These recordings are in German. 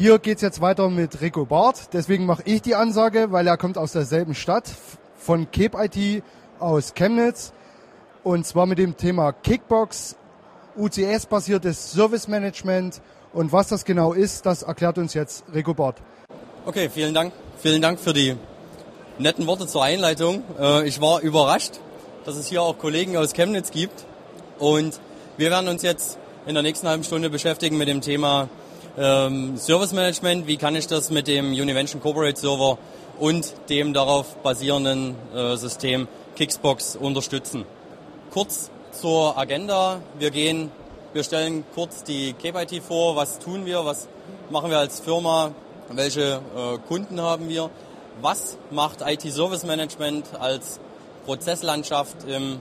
Hier geht's jetzt weiter mit Rico Barth. Deswegen mache ich die Ansage, weil er kommt aus derselben Stadt, von Cape IT aus Chemnitz. Und zwar mit dem Thema Kickbox, UCS-basiertes Service Management. Und was das genau ist, das erklärt uns jetzt Rico Barth. Okay, vielen Dank. Vielen Dank für die netten Worte zur Einleitung. Äh, ich war überrascht, dass es hier auch Kollegen aus Chemnitz gibt. Und wir werden uns jetzt in der nächsten halben Stunde beschäftigen mit dem Thema ähm, Service Management. Wie kann ich das mit dem Univention Corporate Server und dem darauf basierenden äh, System Kixbox unterstützen? Kurz zur Agenda. Wir gehen, wir stellen kurz die KPIT vor. Was tun wir? Was machen wir als Firma? Welche äh, Kunden haben wir? Was macht IT Service Management als Prozesslandschaft im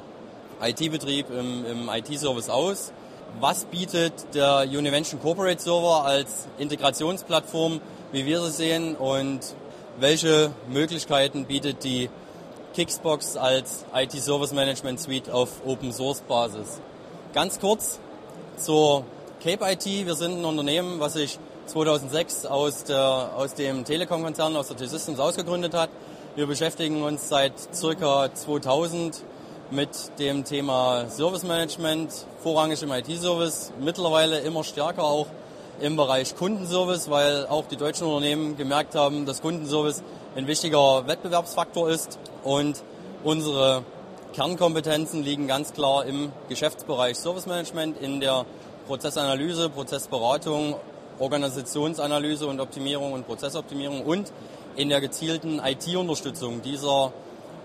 IT-Betrieb, im, im IT-Service aus? Was bietet der Univention Corporate Server als Integrationsplattform, wie wir sie sehen? Und welche Möglichkeiten bietet die Kixbox als IT Service Management Suite auf Open Source Basis? Ganz kurz zur Cape IT. Wir sind ein Unternehmen, was sich 2006 aus, der, aus dem Telekom-Konzern, aus der T-Systems ausgegründet hat. Wir beschäftigen uns seit circa 2000 mit dem Thema Service Management, vorrangig im IT-Service, mittlerweile immer stärker auch im Bereich Kundenservice, weil auch die deutschen Unternehmen gemerkt haben, dass Kundenservice ein wichtiger Wettbewerbsfaktor ist und unsere Kernkompetenzen liegen ganz klar im Geschäftsbereich Service Management, in der Prozessanalyse, Prozessberatung, Organisationsanalyse und Optimierung und Prozessoptimierung und in der gezielten IT-Unterstützung dieser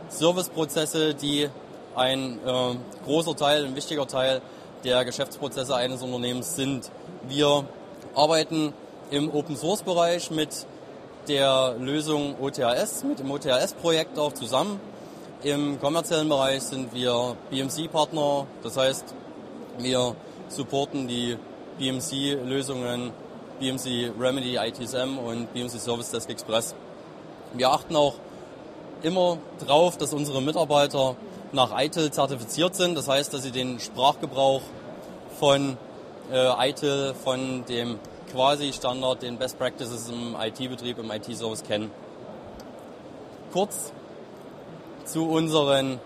Serviceprozesse, die ein äh, großer Teil, ein wichtiger Teil der Geschäftsprozesse eines Unternehmens sind. Wir arbeiten im Open Source Bereich mit der Lösung OTHS, mit dem OTHS-Projekt auch zusammen. Im kommerziellen Bereich sind wir BMC-Partner, das heißt, wir supporten die BMC-Lösungen BMC Remedy ITSM und BMC Service Desk Express. Wir achten auch immer darauf, dass unsere Mitarbeiter nach ITIL zertifiziert sind. Das heißt, dass sie den Sprachgebrauch von äh, ITIL, von dem Quasi-Standard, den Best Practices im IT-Betrieb, im IT-Service kennen. Kurz zu unseren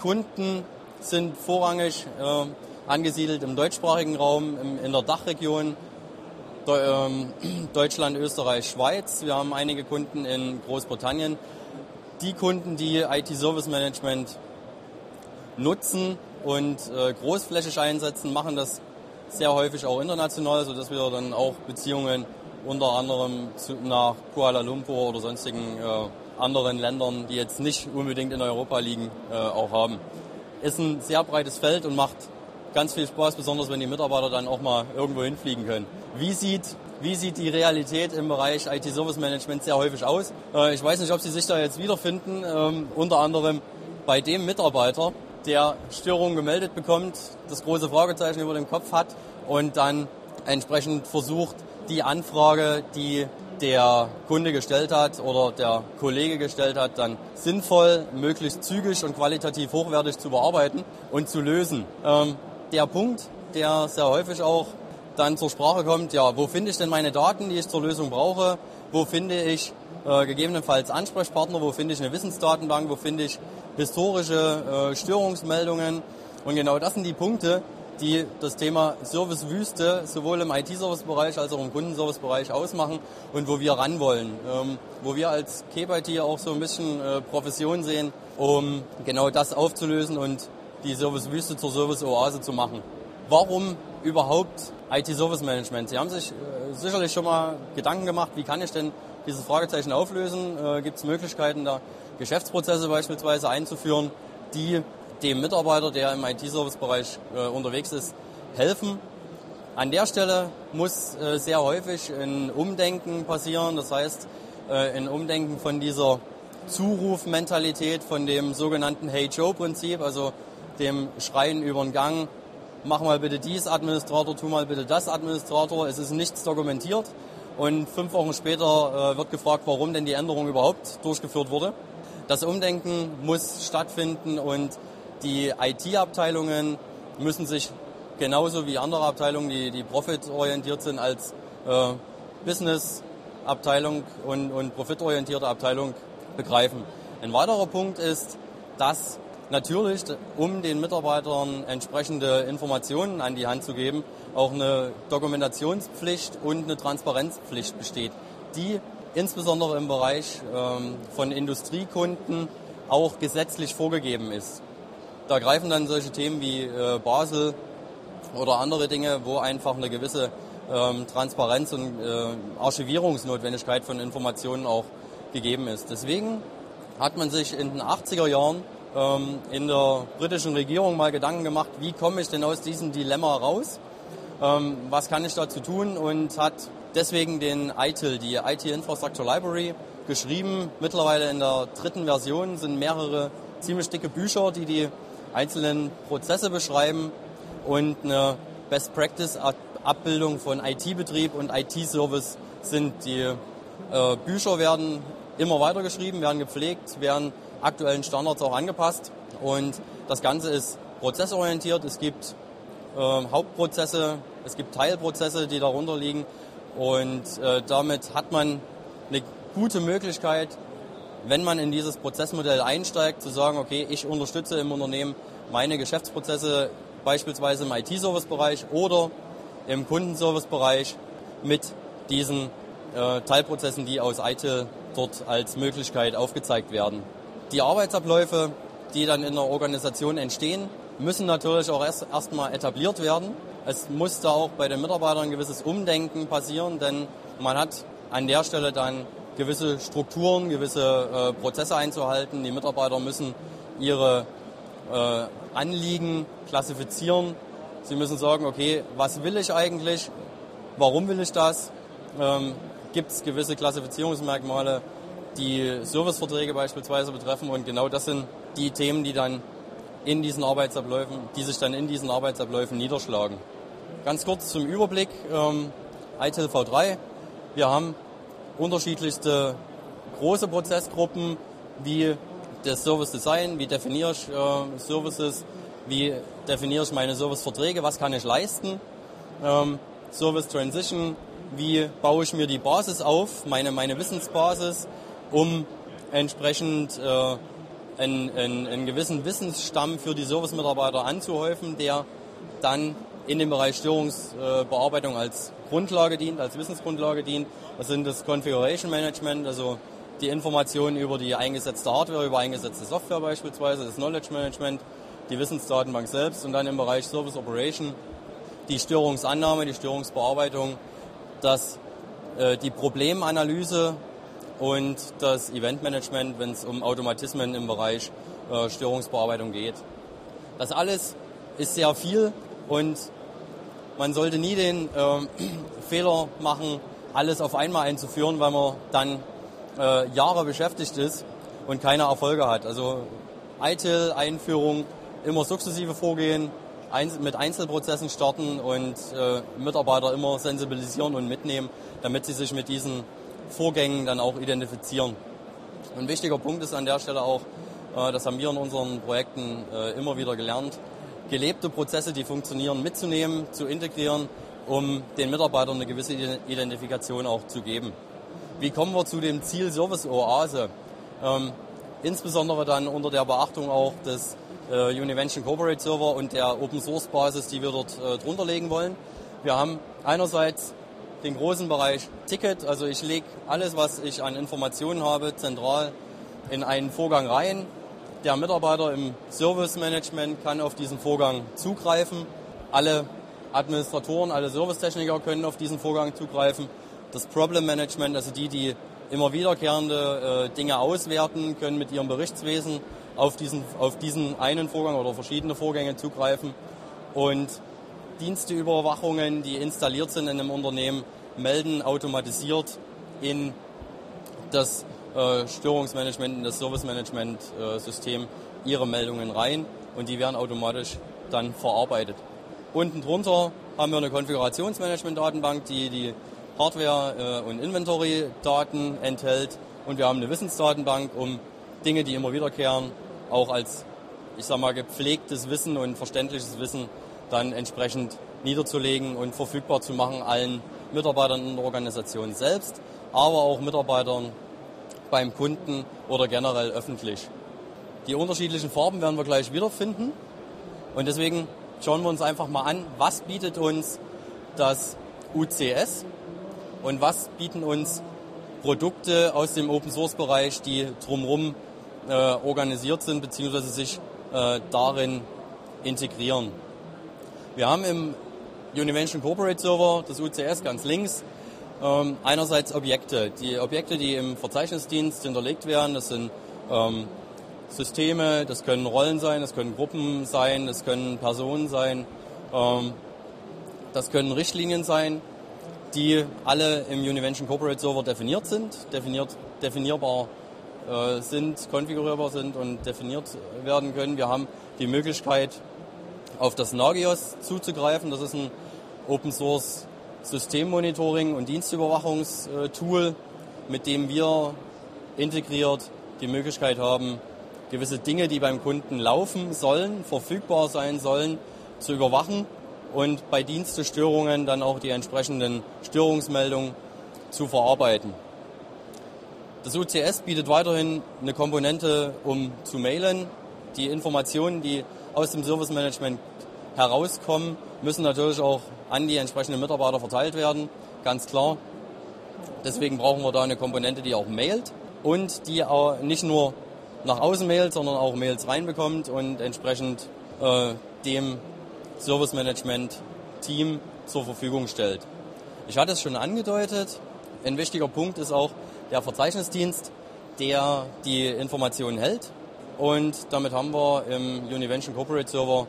Kunden sind vorrangig äh, angesiedelt im deutschsprachigen Raum, im, in der Dachregion ähm, Deutschland, Österreich, Schweiz. Wir haben einige Kunden in Großbritannien. Die Kunden, die IT-Service Management nutzen und äh, großflächig einsetzen, machen das sehr häufig auch international, sodass wir dann auch Beziehungen unter anderem zu, nach Kuala Lumpur oder sonstigen äh, anderen Ländern, die jetzt nicht unbedingt in Europa liegen, äh, auch haben. Ist ein sehr breites Feld und macht ganz viel Spaß, besonders wenn die Mitarbeiter dann auch mal irgendwo hinfliegen können. Wie sieht, wie sieht die Realität im Bereich IT-Service Management sehr häufig aus? Äh, ich weiß nicht, ob Sie sich da jetzt wiederfinden. Ähm, unter anderem bei dem Mitarbeiter, der Störungen gemeldet bekommt, das große Fragezeichen über dem Kopf hat und dann entsprechend versucht, die Anfrage, die der Kunde gestellt hat oder der Kollege gestellt hat, dann sinnvoll, möglichst zügig und qualitativ hochwertig zu bearbeiten und zu lösen. Ähm, der Punkt, der sehr häufig auch dann zur Sprache kommt, ja, wo finde ich denn meine Daten, die ich zur Lösung brauche? Wo finde ich äh, gegebenenfalls Ansprechpartner? Wo finde ich eine Wissensdatenbank? Wo finde ich historische äh, Störungsmeldungen? Und genau das sind die Punkte, die das Thema Servicewüste sowohl im IT-Service-Bereich als auch im Kundenservice-Bereich ausmachen und wo wir ran wollen. Ähm, wo wir als KPIT auch so ein bisschen äh, Profession sehen, um genau das aufzulösen und die Servicewüste zur Service-Oase zu machen. Warum überhaupt IT-Service Management? Sie haben sich äh, sicherlich schon mal Gedanken gemacht, wie kann ich denn dieses Fragezeichen auflösen? Äh, Gibt es Möglichkeiten, da Geschäftsprozesse beispielsweise einzuführen, die dem Mitarbeiter, der im IT-Service-Bereich äh, unterwegs ist, helfen? An der Stelle muss sehr häufig ein Umdenken passieren, das heißt ein Umdenken von dieser Zurufmentalität, von dem sogenannten Hey Joe-Prinzip, also dem Schreien über den Gang, mach mal bitte dies Administrator, tu mal bitte das Administrator. Es ist nichts dokumentiert und fünf Wochen später äh, wird gefragt, warum denn die Änderung überhaupt durchgeführt wurde. Das Umdenken muss stattfinden und die IT-Abteilungen müssen sich genauso wie andere Abteilungen, die, die profitorientiert sind, als äh, Business-Abteilung und, und profitorientierte Abteilung begreifen. Ein weiterer Punkt ist, dass natürlich, um den Mitarbeitern entsprechende Informationen an die Hand zu geben, auch eine Dokumentationspflicht und eine Transparenzpflicht besteht, die insbesondere im Bereich ähm, von Industriekunden auch gesetzlich vorgegeben ist. Da greifen dann solche Themen wie äh, Basel oder andere Dinge, wo einfach eine gewisse ähm, Transparenz und äh, Archivierungsnotwendigkeit von Informationen auch gegeben ist. Deswegen hat man sich in den 80er Jahren ähm, in der britischen Regierung mal Gedanken gemacht, wie komme ich denn aus diesem Dilemma raus? Ähm, was kann ich dazu tun? Und hat deswegen den ITIL, die IT Infrastructure Library, geschrieben. Mittlerweile in der dritten Version sind mehrere ziemlich dicke Bücher, die die einzelnen Prozesse beschreiben und eine Best Practice Abbildung von IT-Betrieb und IT-Service sind. Die äh, Bücher werden immer weitergeschrieben, werden gepflegt, werden aktuellen Standards auch angepasst. Und das Ganze ist prozessorientiert. Es gibt äh, Hauptprozesse, es gibt Teilprozesse, die darunter liegen. Und äh, damit hat man eine gute Möglichkeit, wenn man in dieses Prozessmodell einsteigt, zu sagen, okay, ich unterstütze im Unternehmen meine Geschäftsprozesse beispielsweise im IT-Service-Bereich oder im Kundenservice-Bereich mit diesen äh, Teilprozessen, die aus ITIL dort als Möglichkeit aufgezeigt werden. Die Arbeitsabläufe, die dann in der Organisation entstehen, müssen natürlich auch erst erstmal etabliert werden. Es muss da auch bei den Mitarbeitern ein gewisses Umdenken passieren, denn man hat an der Stelle dann gewisse Strukturen, gewisse äh, Prozesse einzuhalten. Die Mitarbeiter müssen ihre äh, Anliegen klassifizieren. Sie müssen sagen, okay, was will ich eigentlich? Warum will ich das? Ähm, Gibt es gewisse Klassifizierungsmerkmale? Die Serviceverträge beispielsweise betreffen. Und genau das sind die Themen, die dann in diesen Arbeitsabläufen, die sich dann in diesen Arbeitsabläufen niederschlagen. Ganz kurz zum Überblick. Ähm, ITIL V3. Wir haben unterschiedlichste große Prozessgruppen, wie das Service Design, wie definiere ich äh, Services, wie definiere ich meine Serviceverträge, was kann ich leisten, ähm, Service Transition, wie baue ich mir die Basis auf, meine, meine Wissensbasis, um entsprechend äh, einen, einen, einen gewissen Wissensstamm für die Servicemitarbeiter anzuhäufen, der dann in dem Bereich Störungsbearbeitung als Grundlage dient, als Wissensgrundlage dient. Das sind das Configuration Management, also die Informationen über die eingesetzte Hardware, über eingesetzte Software beispielsweise, das Knowledge Management, die Wissensdatenbank selbst und dann im Bereich Service Operation die Störungsannahme, die Störungsbearbeitung, das, äh, die Problemanalyse und das Eventmanagement, wenn es um Automatismen im Bereich äh, Störungsbearbeitung geht. Das alles ist sehr viel und man sollte nie den äh, Fehler machen, alles auf einmal einzuführen, weil man dann äh, Jahre beschäftigt ist und keine Erfolge hat. Also ITIL-Einführung immer sukzessive vorgehen, mit Einzelprozessen starten und äh, Mitarbeiter immer sensibilisieren und mitnehmen, damit sie sich mit diesen Vorgängen dann auch identifizieren. Ein wichtiger Punkt ist an der Stelle auch, äh, das haben wir in unseren Projekten äh, immer wieder gelernt, gelebte Prozesse, die funktionieren, mitzunehmen, zu integrieren, um den Mitarbeitern eine gewisse Identifikation auch zu geben. Wie kommen wir zu dem Ziel Service Oase? Ähm, insbesondere dann unter der Beachtung auch des äh, Univention Corporate Server und der Open Source Basis, die wir dort drunter legen wollen. Wir haben einerseits den großen Bereich Ticket. Also ich lege alles, was ich an Informationen habe, zentral in einen Vorgang rein. Der Mitarbeiter im Service Management kann auf diesen Vorgang zugreifen. Alle Administratoren, alle Servicetechniker können auf diesen Vorgang zugreifen. Das Problem Management, also die, die immer wiederkehrende äh, Dinge auswerten, können mit ihrem Berichtswesen auf diesen, auf diesen einen Vorgang oder verschiedene Vorgänge zugreifen. Und Diensteüberwachungen, die installiert sind in einem Unternehmen, melden automatisiert in das äh, Störungsmanagement, in das Servicemanagement-System äh, ihre Meldungen rein und die werden automatisch dann verarbeitet. Unten drunter haben wir eine Konfigurationsmanagement-Datenbank, die die Hardware- äh, und Inventory-Daten enthält und wir haben eine Wissensdatenbank, um Dinge, die immer wiederkehren, auch als, ich sag mal, gepflegtes Wissen und verständliches Wissen dann entsprechend niederzulegen und verfügbar zu machen allen Mitarbeitern in der Organisation selbst, aber auch Mitarbeitern beim Kunden oder generell öffentlich. Die unterschiedlichen Farben werden wir gleich wiederfinden und deswegen schauen wir uns einfach mal an, was bietet uns das UCS und was bieten uns Produkte aus dem Open Source Bereich, die drumherum äh, organisiert sind bzw. sich äh, darin integrieren. Wir haben im Univention Corporate Server, das UCS ganz links, ähm, einerseits Objekte. Die Objekte, die im Verzeichnisdienst hinterlegt werden, das sind ähm, Systeme, das können Rollen sein, das können Gruppen sein, das können Personen sein, ähm, das können Richtlinien sein, die alle im Univention Corporate Server definiert sind, definiert, definierbar äh, sind, konfigurierbar sind und definiert werden können. Wir haben die Möglichkeit, auf das Nagios zuzugreifen. Das ist ein Open Source Systemmonitoring und Dienstüberwachungstool, mit dem wir integriert die Möglichkeit haben, gewisse Dinge, die beim Kunden laufen sollen, verfügbar sein sollen, zu überwachen und bei Dienstestörungen dann auch die entsprechenden Störungsmeldungen zu verarbeiten. Das UCS bietet weiterhin eine Komponente, um zu mailen. Die Informationen, die aus dem Service Management herauskommen, müssen natürlich auch an die entsprechenden Mitarbeiter verteilt werden, ganz klar. Deswegen brauchen wir da eine Komponente, die auch mailt und die auch nicht nur nach außen mailt, sondern auch Mails reinbekommt und entsprechend äh, dem Service Management Team zur Verfügung stellt. Ich hatte es schon angedeutet, ein wichtiger Punkt ist auch der Verzeichnisdienst, der die Informationen hält. Und damit haben wir im Univention Corporate Server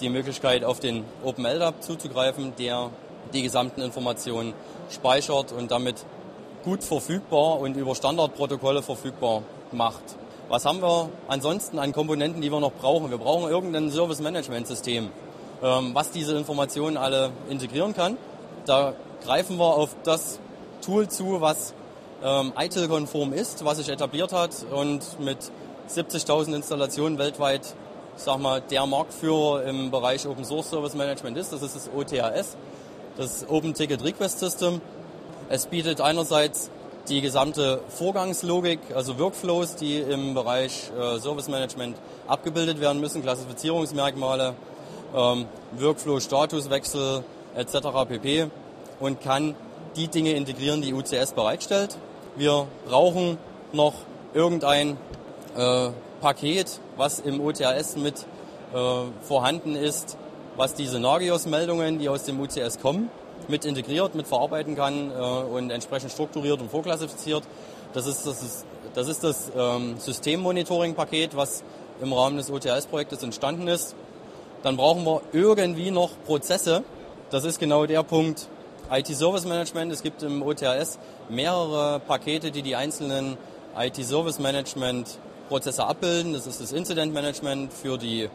die Möglichkeit, auf den OpenLDAP zuzugreifen, der die gesamten Informationen speichert und damit gut verfügbar und über Standardprotokolle verfügbar macht. Was haben wir ansonsten an Komponenten, die wir noch brauchen? Wir brauchen irgendein Service-Management-System, ähm, was diese Informationen alle integrieren kann. Da greifen wir auf das Tool zu, was ähm, ITIL-konform ist, was sich etabliert hat und mit 70.000 Installationen weltweit, sag mal, der Marktführer im Bereich Open Source Service Management ist. Das ist das OTAS, das Open Ticket Request System. Es bietet einerseits die gesamte Vorgangslogik, also Workflows, die im Bereich äh, Service Management abgebildet werden müssen, Klassifizierungsmerkmale, ähm, Workflow-Statuswechsel etc. pp. und kann die Dinge integrieren, die UCS bereitstellt. Wir brauchen noch irgendein äh, Paket, was im OTAS mit äh, vorhanden ist, was diese Nagios-Meldungen, die aus dem UCS kommen, mit integriert, mit verarbeiten kann äh, und entsprechend strukturiert und vorklassifiziert. Das ist das, das, ist das ähm, Systemmonitoring-Paket, was im Rahmen des OTS-Projektes entstanden ist. Dann brauchen wir irgendwie noch Prozesse. Das ist genau der Punkt IT-Service Management. Es gibt im OTS mehrere Pakete, die die einzelnen IT-Service Management-Prozesse abbilden. Das ist das Incident Management für die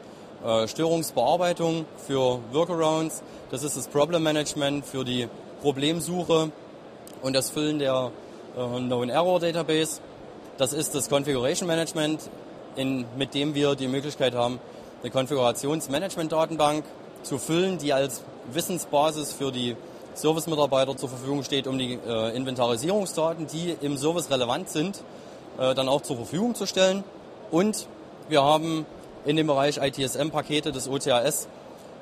äh, Störungsbearbeitung, für Workarounds. Das ist das Problem Management für die Problemsuche und das Füllen der äh, Known Error Database. Das ist das Configuration Management, in, mit dem wir die Möglichkeit haben, eine Konfigurationsmanagement-Datenbank zu füllen, die als Wissensbasis für die Service-Mitarbeiter zur Verfügung steht, um die äh, Inventarisierungsdaten, die im Service relevant sind, äh, dann auch zur Verfügung zu stellen. Und wir haben in dem Bereich ITSM-Pakete des OTAS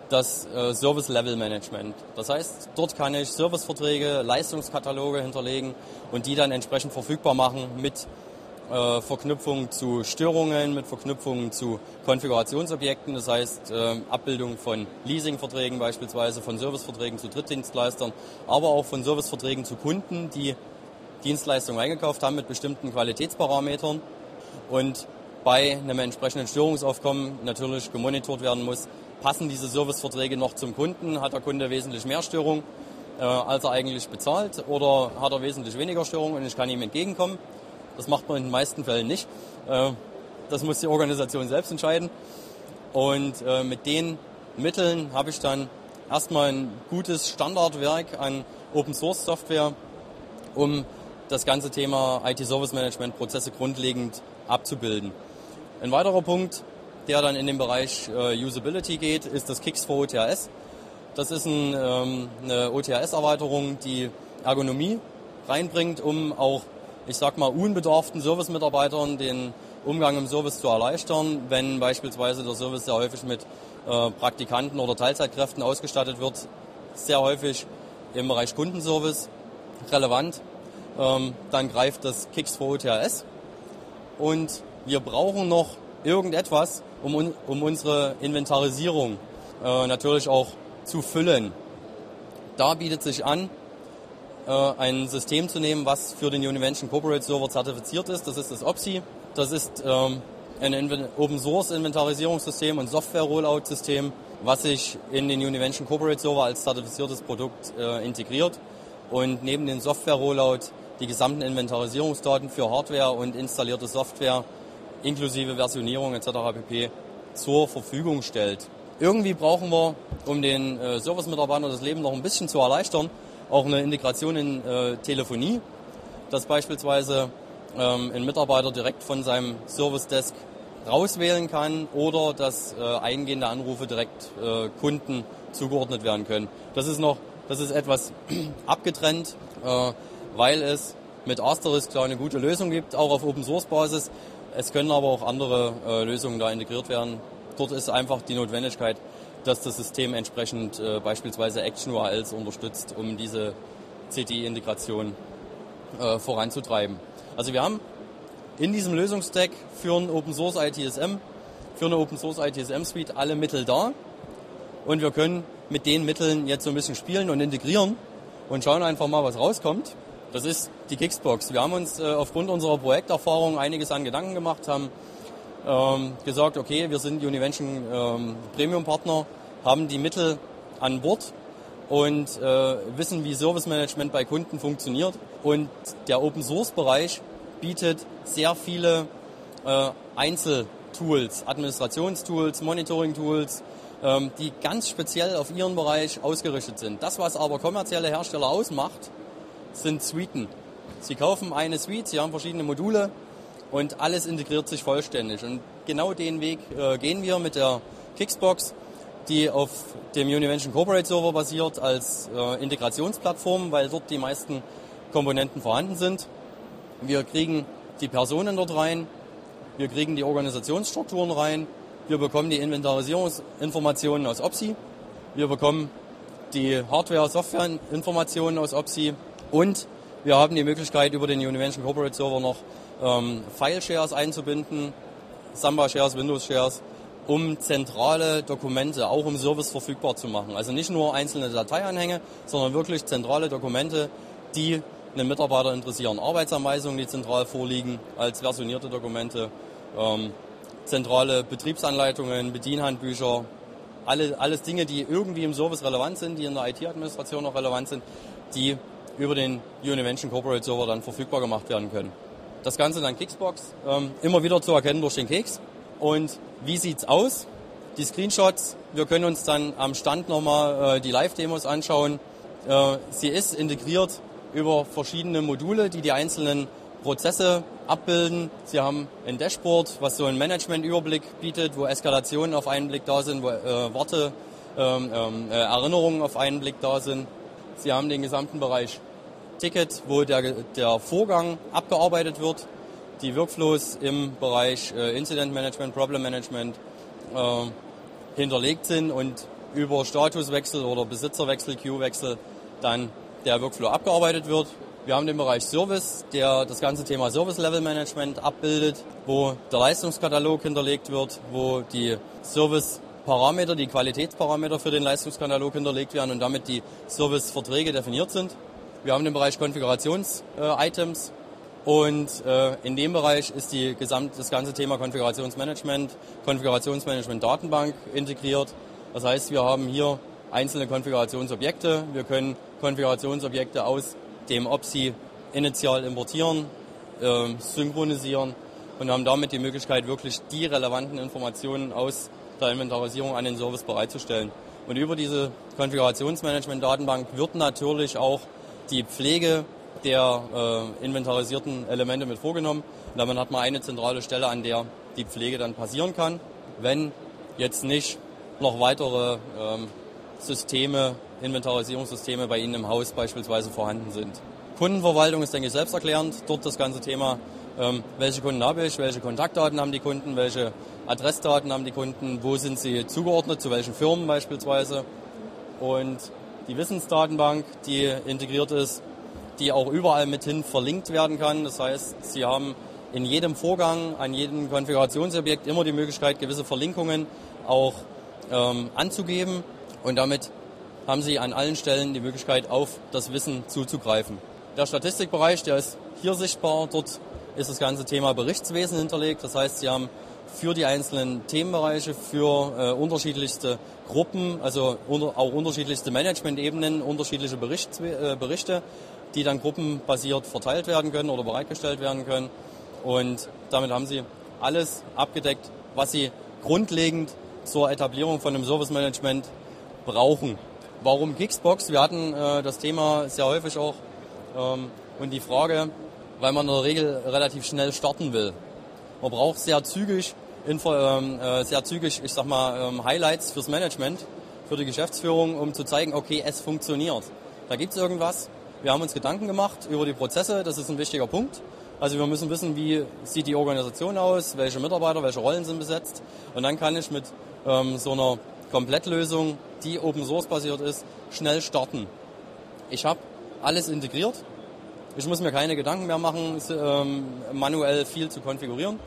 das äh, Service Level Management. Das heißt, dort kann ich Serviceverträge, Leistungskataloge hinterlegen und die dann entsprechend verfügbar machen mit äh, Verknüpfung zu Störungen, mit Verknüpfung zu Konfigurationsobjekten, das heißt äh, Abbildung von Leasingverträgen beispielsweise, von Serviceverträgen zu Drittdienstleistern, aber auch von Serviceverträgen zu Kunden, die Dienstleistungen eingekauft haben mit bestimmten Qualitätsparametern und bei einem entsprechenden Störungsaufkommen natürlich gemonitort werden muss, passen diese Serviceverträge noch zum Kunden, hat der Kunde wesentlich mehr Störung, äh, als er eigentlich bezahlt oder hat er wesentlich weniger Störung und ich kann ihm entgegenkommen. Das macht man in den meisten Fällen nicht. Äh, das muss die Organisation selbst entscheiden. Und äh, mit den Mitteln habe ich dann erstmal ein gutes Standardwerk an Open Source Software, um das ganze Thema IT Service Management Prozesse grundlegend abzubilden. Ein weiterer Punkt, der dann in den Bereich äh, Usability geht, ist das Kicks for OTHS. Das ist ein, ähm, eine OTHS-Erweiterung, die Ergonomie reinbringt, um auch, ich sag mal, unbedarften Service-Mitarbeitern den Umgang im Service zu erleichtern, wenn beispielsweise der Service sehr häufig mit äh, Praktikanten oder Teilzeitkräften ausgestattet wird, sehr häufig im Bereich Kundenservice relevant. Ähm, dann greift das Kicks for OTRS und wir brauchen noch irgendetwas, um, um unsere Inventarisierung äh, natürlich auch zu füllen. Da bietet sich an, äh, ein System zu nehmen, was für den Univention Corporate Server zertifiziert ist. Das ist das OPSI. Das ist ähm, ein Open Source Inventarisierungssystem und Software Rollout System, was sich in den Univention Corporate Server als zertifiziertes Produkt äh, integriert und neben den Software Rollout die gesamten Inventarisierungsdaten für Hardware und installierte Software inklusive Versionierung etc. pp. zur Verfügung stellt. Irgendwie brauchen wir, um den äh, Service-Mitarbeitern das Leben noch ein bisschen zu erleichtern, auch eine Integration in äh, Telefonie, dass beispielsweise ähm, ein Mitarbeiter direkt von seinem Service Desk rauswählen kann oder dass äh, eingehende Anrufe direkt äh, Kunden zugeordnet werden können. Das ist noch, das ist etwas abgetrennt, äh, weil es mit Asterisk da eine gute Lösung gibt, auch auf Open Source Basis. Es können aber auch andere äh, Lösungen da integriert werden. Dort ist einfach die Notwendigkeit, dass das System entsprechend äh, beispielsweise Action URLs unterstützt, um diese CTI-Integration äh, voranzutreiben. Also wir haben in diesem Lösungsstack für ein Open Source ITSM, für eine Open Source ITSM Suite alle Mittel da und wir können mit den Mitteln jetzt so ein bisschen spielen und integrieren und schauen einfach mal, was rauskommt. Das ist die Kicksbox. Wir haben uns äh, aufgrund unserer Projekterfahrung einiges an Gedanken gemacht, haben ähm, gesagt, okay, wir sind Univention ähm, Premium Partner, haben die Mittel an Bord und äh, wissen, wie Service Management bei Kunden funktioniert. Und der Open Source Bereich bietet sehr viele äh, Einzeltools, Administrationstools, Monitoring-Tools, ähm, die ganz speziell auf ihren Bereich ausgerichtet sind. Das, was aber kommerzielle Hersteller ausmacht, sind Suiten. Sie kaufen eine Suite, sie haben verschiedene Module und alles integriert sich vollständig. Und genau den Weg äh, gehen wir mit der Kicksbox die auf dem Univention Corporate Server basiert als äh, Integrationsplattform, weil dort die meisten Komponenten vorhanden sind. Wir kriegen die Personen dort rein, wir kriegen die Organisationsstrukturen rein, wir bekommen die Inventarisierungsinformationen aus OPSI, wir bekommen die Hardware-Software-Informationen aus OPSI und wir haben die Möglichkeit, über den Univention Corporate Server noch ähm, File-Shares einzubinden, Samba-Shares, Windows-Shares um zentrale Dokumente auch im Service verfügbar zu machen. Also nicht nur einzelne Dateianhänge, sondern wirklich zentrale Dokumente, die einen Mitarbeiter interessieren. Arbeitsanweisungen, die zentral vorliegen als versionierte Dokumente, ähm, zentrale Betriebsanleitungen, Bedienhandbücher, alle, alles Dinge, die irgendwie im Service relevant sind, die in der IT-Administration noch relevant sind, die über den Univention Corporate Server dann verfügbar gemacht werden können. Das Ganze dann Kicksbox, ähm, immer wieder zu erkennen durch den Keks. Und wie sieht's aus? Die Screenshots, wir können uns dann am Stand nochmal äh, die Live-Demos anschauen. Äh, sie ist integriert über verschiedene Module, die die einzelnen Prozesse abbilden. Sie haben ein Dashboard, was so einen Management-Überblick bietet, wo Eskalationen auf einen Blick da sind, wo äh, Worte, ähm, ähm, äh, Erinnerungen auf einen Blick da sind. Sie haben den gesamten Bereich Ticket, wo der, der Vorgang abgearbeitet wird die Workflows im Bereich äh, Incident Management, Problem Management äh, hinterlegt sind und über Statuswechsel oder Besitzerwechsel, Queue-Wechsel dann der Workflow abgearbeitet wird. Wir haben den Bereich Service, der das ganze Thema Service Level Management abbildet, wo der Leistungskatalog hinterlegt wird, wo die Service Parameter, die Qualitätsparameter für den Leistungskatalog hinterlegt werden und damit die Serviceverträge definiert sind. Wir haben den Bereich Konfigurations-Items, und äh, in dem Bereich ist die gesamt, das ganze Thema Konfigurationsmanagement, Konfigurationsmanagement Datenbank integriert. Das heißt, wir haben hier einzelne Konfigurationsobjekte. Wir können Konfigurationsobjekte aus dem OPSI initial importieren, äh, synchronisieren und haben damit die Möglichkeit, wirklich die relevanten Informationen aus der Inventarisierung an den Service bereitzustellen. Und über diese Konfigurationsmanagement-Datenbank wird natürlich auch die Pflege der äh, inventarisierten Elemente mit vorgenommen. Und damit hat man eine zentrale Stelle, an der die Pflege dann passieren kann, wenn jetzt nicht noch weitere ähm, Systeme Inventarisierungssysteme bei Ihnen im Haus beispielsweise vorhanden sind. Kundenverwaltung ist, denke ich, selbsterklärend. Dort das ganze Thema, ähm, welche Kunden habe ich, welche Kontaktdaten haben die Kunden, welche Adressdaten haben die Kunden, wo sind sie zugeordnet, zu welchen Firmen beispielsweise. Und die Wissensdatenbank, die integriert ist, die auch überall mithin verlinkt werden kann. Das heißt, Sie haben in jedem Vorgang, an jedem Konfigurationsobjekt immer die Möglichkeit, gewisse Verlinkungen auch ähm, anzugeben. Und damit haben Sie an allen Stellen die Möglichkeit, auf das Wissen zuzugreifen. Der Statistikbereich, der ist hier sichtbar. Dort ist das ganze Thema Berichtswesen hinterlegt. Das heißt, Sie haben für die einzelnen Themenbereiche, für äh, unterschiedlichste Gruppen, also unter, auch unterschiedlichste Management-Ebenen, unterschiedliche Berichts, äh, Berichte, die dann gruppenbasiert verteilt werden können oder bereitgestellt werden können. Und damit haben Sie alles abgedeckt, was Sie grundlegend zur Etablierung von einem Service Management brauchen. Warum Gixbox? Wir hatten äh, das Thema sehr häufig auch ähm, und die Frage, weil man in der Regel relativ schnell starten will. Man braucht sehr zügig, Info, ähm, äh, sehr zügig, ich sag mal, ähm, Highlights fürs Management, für die Geschäftsführung, um zu zeigen, okay, es funktioniert. Da gibt es irgendwas. Wir haben uns Gedanken gemacht über die Prozesse, das ist ein wichtiger Punkt. Also wir müssen wissen, wie sieht die Organisation aus, welche Mitarbeiter, welche Rollen sind besetzt. Und dann kann ich mit ähm, so einer Komplettlösung, die Open Source basiert ist, schnell starten. Ich habe alles integriert. Ich muss mir keine Gedanken mehr machen, ähm, manuell viel zu konfigurieren.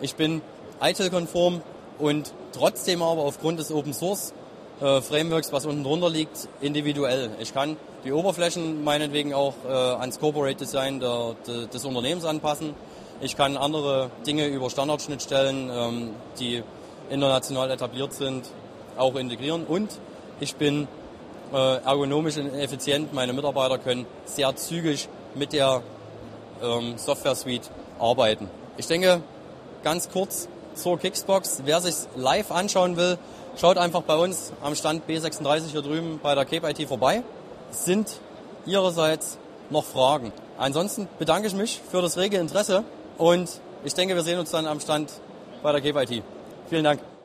Ich bin ITIL-konform und trotzdem aber aufgrund des Open Source äh, Frameworks, was unten drunter liegt, individuell. Ich kann die Oberflächen meinetwegen auch äh, ans Corporate Design der, de, des Unternehmens anpassen. Ich kann andere Dinge über Standardschnittstellen, ähm, die international etabliert sind, auch integrieren. Und ich bin äh, ergonomisch und effizient. Meine Mitarbeiter können sehr zügig mit der ähm, Software Suite arbeiten. Ich denke, ganz kurz zur Kicksbox. Wer sich live anschauen will, schaut einfach bei uns am Stand B36 hier drüben bei der Cape IT vorbei. Sind Ihrerseits noch Fragen? Ansonsten bedanke ich mich für das rege Interesse und ich denke, wir sehen uns dann am Stand bei der Cape IT. Vielen Dank.